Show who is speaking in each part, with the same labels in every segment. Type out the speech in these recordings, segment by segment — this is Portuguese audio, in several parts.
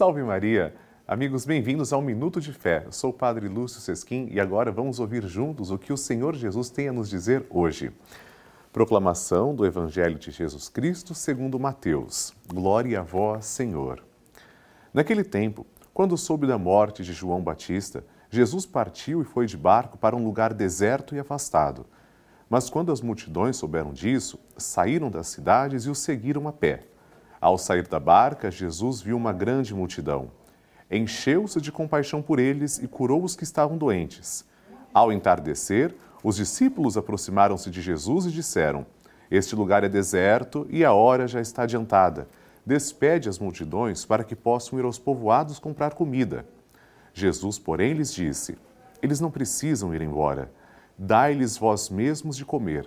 Speaker 1: Salve Maria! Amigos, bem-vindos ao Minuto de Fé. Eu sou o Padre Lúcio Sesquim e agora vamos ouvir juntos o que o Senhor Jesus tem a nos dizer hoje. Proclamação do Evangelho de Jesus Cristo segundo Mateus. Glória a vós, Senhor. Naquele tempo, quando soube da morte de João Batista, Jesus partiu e foi de barco para um lugar deserto e afastado. Mas quando as multidões souberam disso, saíram das cidades e o seguiram a pé. Ao sair da barca, Jesus viu uma grande multidão. Encheu-se de compaixão por eles e curou os que estavam doentes. Ao entardecer, os discípulos aproximaram-se de Jesus e disseram: Este lugar é deserto e a hora já está adiantada. Despede as multidões para que possam ir aos povoados comprar comida. Jesus, porém, lhes disse: Eles não precisam ir embora. Dai-lhes vós mesmos de comer.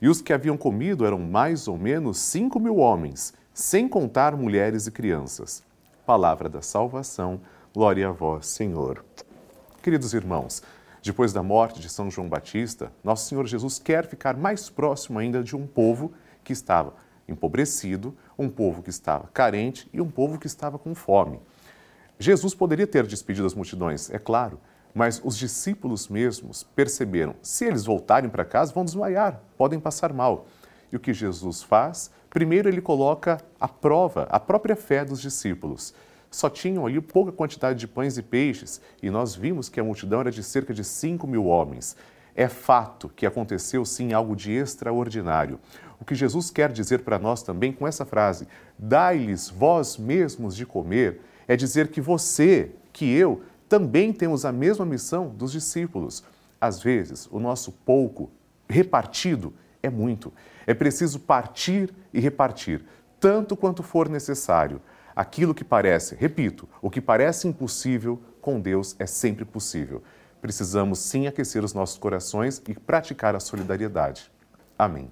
Speaker 1: E os que haviam comido eram mais ou menos cinco mil homens, sem contar mulheres e crianças. Palavra da salvação, glória a vós, Senhor. Queridos irmãos, depois da morte de São João Batista, nosso Senhor Jesus quer ficar mais próximo ainda de um povo que estava empobrecido, um povo que estava carente e um povo que estava com fome. Jesus poderia ter despedido as multidões, é claro, mas os discípulos mesmos perceberam: se eles voltarem para casa, vão desmaiar, podem passar mal. E o que Jesus faz? Primeiro, ele coloca à prova a própria fé dos discípulos só tinham ali pouca quantidade de pães e peixes, e nós vimos que a multidão era de cerca de 5 mil homens. É fato que aconteceu sim algo de extraordinário. O que Jesus quer dizer para nós também com essa frase, dai-lhes vós mesmos de comer, é dizer que você, que eu, também temos a mesma missão dos discípulos. Às vezes, o nosso pouco repartido é muito. É preciso partir e repartir, tanto quanto for necessário. Aquilo que parece, repito, o que parece impossível, com Deus é sempre possível. Precisamos sim aquecer os nossos corações e praticar a solidariedade. Amém.